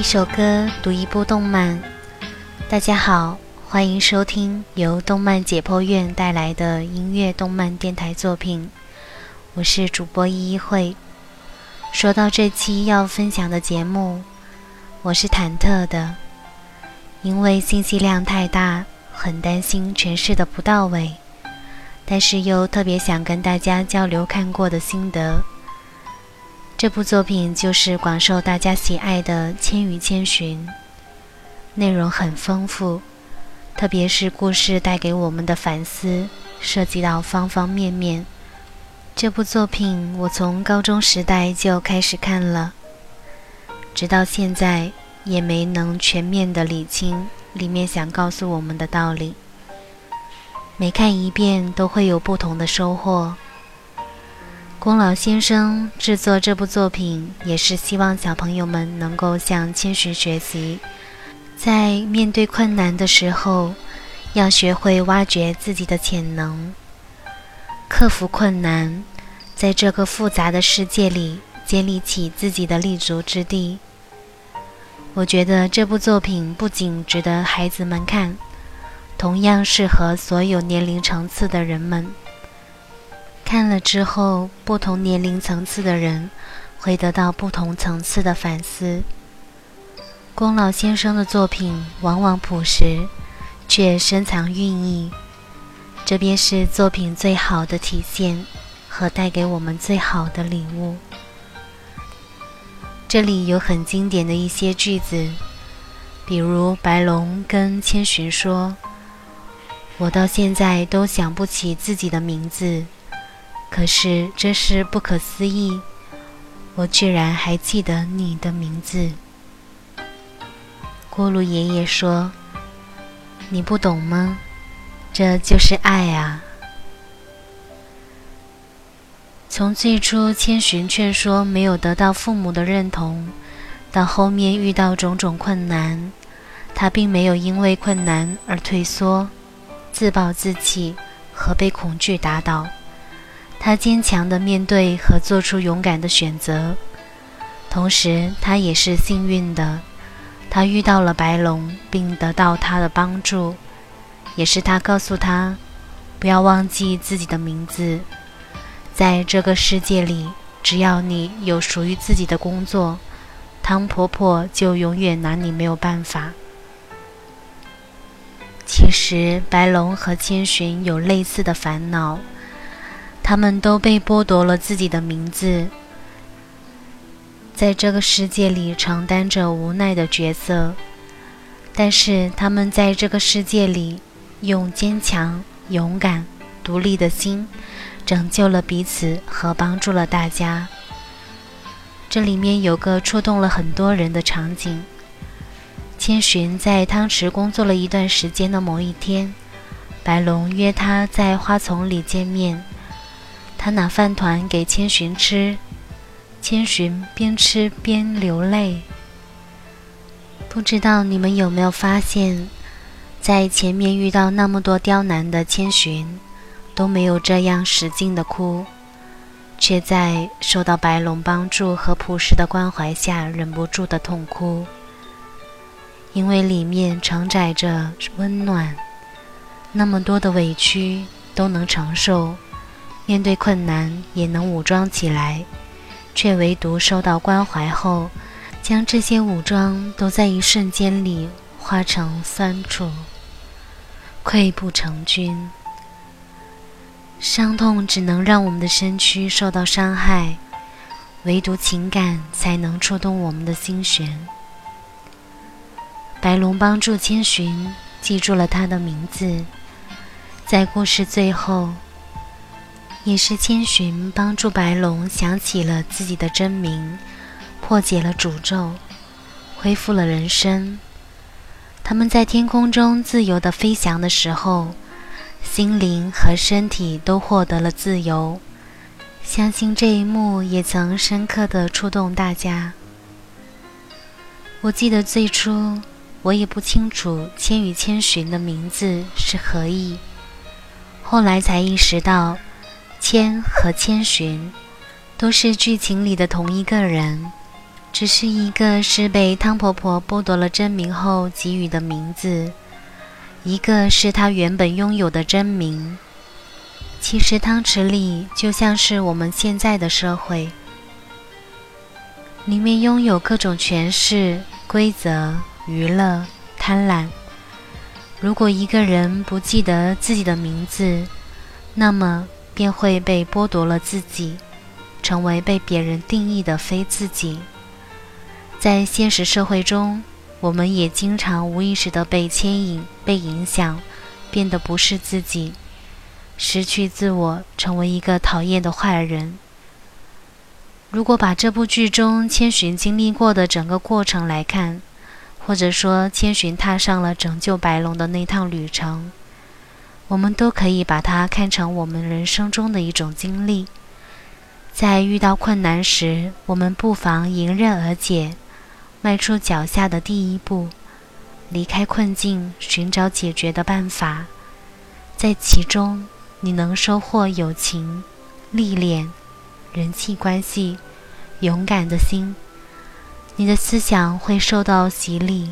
一首歌，读一部动漫。大家好，欢迎收听由动漫解剖院带来的音乐动漫电台作品。我是主播依依慧。说到这期要分享的节目，我是忐忑的，因为信息量太大，很担心诠释的不到位，但是又特别想跟大家交流看过的心得。这部作品就是广受大家喜爱的《千与千寻》，内容很丰富，特别是故事带给我们的反思，涉及到方方面面。这部作品我从高中时代就开始看了，直到现在也没能全面的理清里面想告诉我们的道理。每看一遍都会有不同的收获。宫老先生制作这部作品，也是希望小朋友们能够向千寻学习，在面对困难的时候，要学会挖掘自己的潜能，克服困难，在这个复杂的世界里建立起自己的立足之地。我觉得这部作品不仅值得孩子们看，同样适合所有年龄层次的人们。看了之后，不同年龄层次的人会得到不同层次的反思。宫老先生的作品往往朴实，却深藏寓意，这便是作品最好的体现和带给我们最好的礼物。这里有很经典的一些句子，比如白龙跟千寻说：“我到现在都想不起自己的名字。”可是这是不可思议，我居然还记得你的名字。锅炉爷爷说：“你不懂吗？这就是爱啊！”从最初千寻劝说没有得到父母的认同，到后面遇到种种困难，他并没有因为困难而退缩、自暴自弃和被恐惧打倒。他坚强地面对和做出勇敢的选择，同时他也是幸运的，他遇到了白龙，并得到他的帮助，也是他告诉他，不要忘记自己的名字，在这个世界里，只要你有属于自己的工作，汤婆婆就永远拿你没有办法。其实白龙和千寻有类似的烦恼。他们都被剥夺了自己的名字，在这个世界里承担着无奈的角色，但是他们在这个世界里用坚强、勇敢、独立的心拯救了彼此和帮助了大家。这里面有个触动了很多人的场景：千寻在汤池工作了一段时间的某一天，白龙约他在花丛里见面。他拿饭团给千寻吃，千寻边吃边流泪。不知道你们有没有发现，在前面遇到那么多刁难的千寻，都没有这样使劲的哭，却在受到白龙帮助和朴实的关怀下，忍不住的痛哭，因为里面承载着温暖，那么多的委屈都能承受。面对困难也能武装起来，却唯独受到关怀后，将这些武装都在一瞬间里化成酸楚，溃不成军。伤痛只能让我们的身躯受到伤害，唯独情感才能触动我们的心弦。白龙帮助千寻记住了他的名字，在故事最后。也是千寻帮助白龙想起了自己的真名，破解了诅咒，恢复了人生。他们在天空中自由地飞翔的时候，心灵和身体都获得了自由。相信这一幕也曾深刻地触动大家。我记得最初我也不清楚千与千寻的名字是何意，后来才意识到。千和千寻，都是剧情里的同一个人，只是一个是被汤婆婆剥夺了真名后给予的名字，一个是她原本拥有的真名。其实汤池里就像是我们现在的社会，里面拥有各种权势、规则、娱乐、贪婪。如果一个人不记得自己的名字，那么便会被剥夺了自己，成为被别人定义的非自己。在现实社会中，我们也经常无意识地被牵引、被影响，变得不是自己，失去自我，成为一个讨厌的坏人。如果把这部剧中千寻经历过的整个过程来看，或者说千寻踏上了拯救白龙的那趟旅程，我们都可以把它看成我们人生中的一种经历。在遇到困难时，我们不妨迎刃而解。迈出脚下的第一步，离开困境，寻找解决的办法，在其中你能收获友情、历练、人际关系、勇敢的心。你的思想会受到洗礼，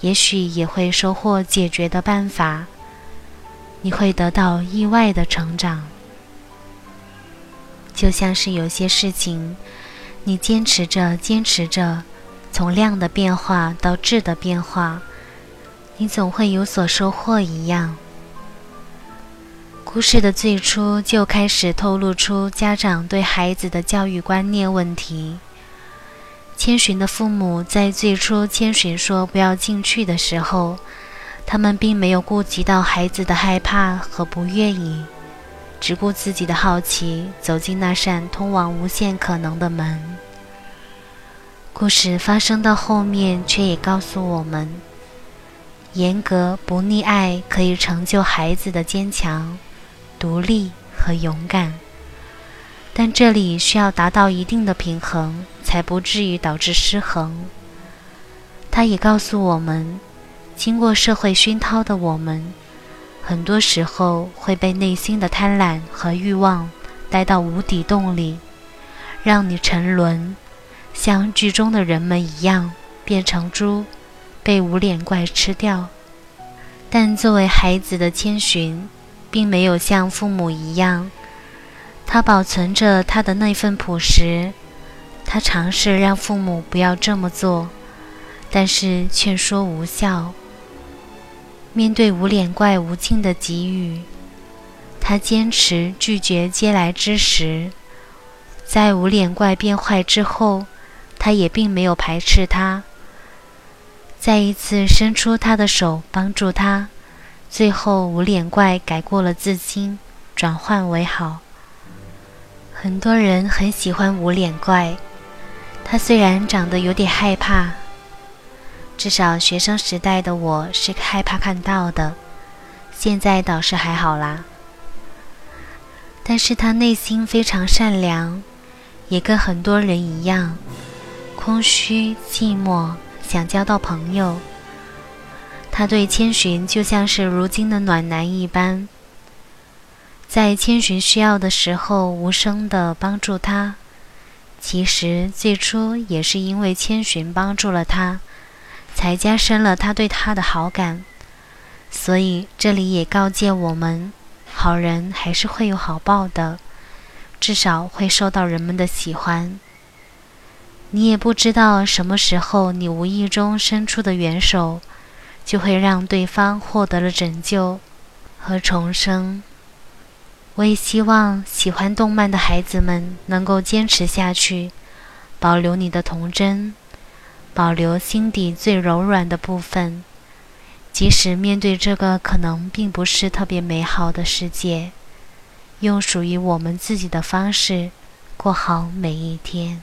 也许也会收获解决的办法。你会得到意外的成长，就像是有些事情，你坚持着，坚持着。从量的变化到质的变化，你总会有所收获一样。故事的最初就开始透露出家长对孩子的教育观念问题。千寻的父母在最初千寻说不要进去的时候，他们并没有顾及到孩子的害怕和不愿意，只顾自己的好奇，走进那扇通往无限可能的门。故事发生到后面，却也告诉我们：严格不溺爱可以成就孩子的坚强、独立和勇敢。但这里需要达到一定的平衡，才不至于导致失衡。他也告诉我们，经过社会熏陶的我们，很多时候会被内心的贪婪和欲望带到无底洞里，让你沉沦。像剧中的人们一样，变成猪，被无脸怪吃掉。但作为孩子的千寻，并没有像父母一样，他保存着他的那份朴实。他尝试让父母不要这么做，但是劝说无效。面对无脸怪无尽的给予，他坚持拒绝嗟来之食。在无脸怪变坏之后。他也并没有排斥他，再一次伸出他的手帮助他，最后无脸怪改过了自新，转换为好。很多人很喜欢无脸怪，他虽然长得有点害怕，至少学生时代的我是害怕看到的，现在倒是还好啦。但是他内心非常善良，也跟很多人一样。空虚、寂寞，想交到朋友。他对千寻就像是如今的暖男一般，在千寻需要的时候无声的帮助他。其实最初也是因为千寻帮助了他，才加深了他对他的好感。所以这里也告诫我们：好人还是会有好报的，至少会受到人们的喜欢。你也不知道什么时候，你无意中伸出的援手，就会让对方获得了拯救和重生。我也希望喜欢动漫的孩子们能够坚持下去，保留你的童真，保留心底最柔软的部分，即使面对这个可能并不是特别美好的世界，用属于我们自己的方式过好每一天。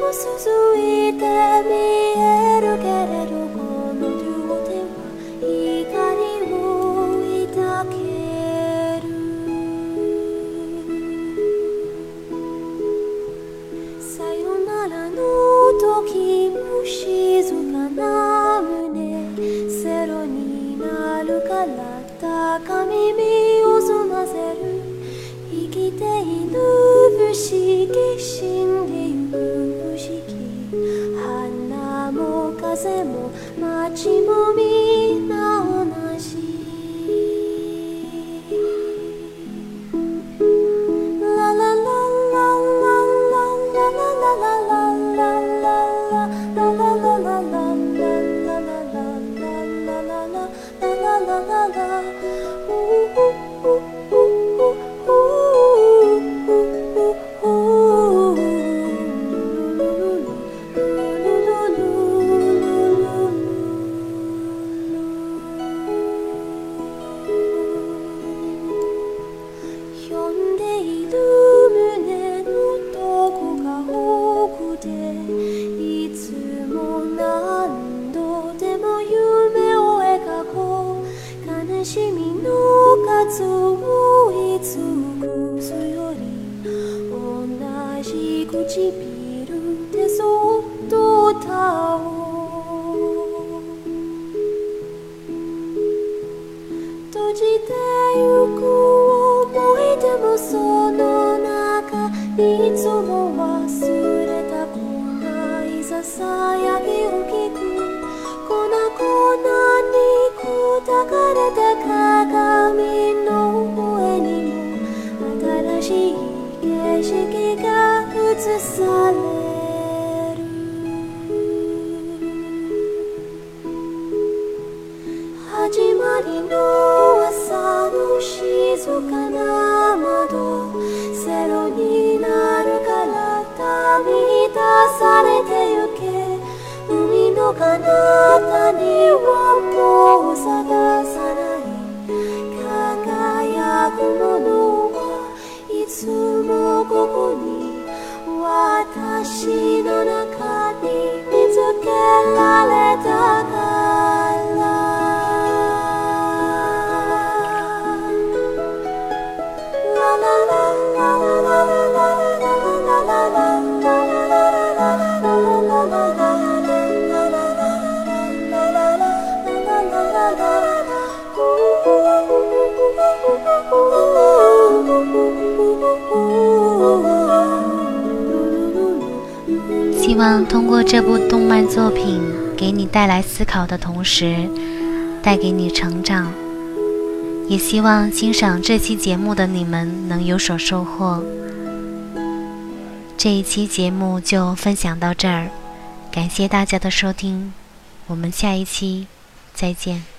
道を続いて見えるけれどこの両手は怒りを抱ける。さよならの時も静かな胸セロになるから高耳 Chimomi ささやきを聞く粉々に砕かれた鏡の上にも新しい景色が映される。始まりの朝の静かな窓セロになるから旅に出されてゆけ。海の彼方にはもう探さない輝くものはいつもここに私の中に見つけられ希望通过这部动漫作品给你带来思考的同时，带给你成长。也希望欣赏这期节目的你们能有所收获。这一期节目就分享到这儿，感谢大家的收听，我们下一期再见。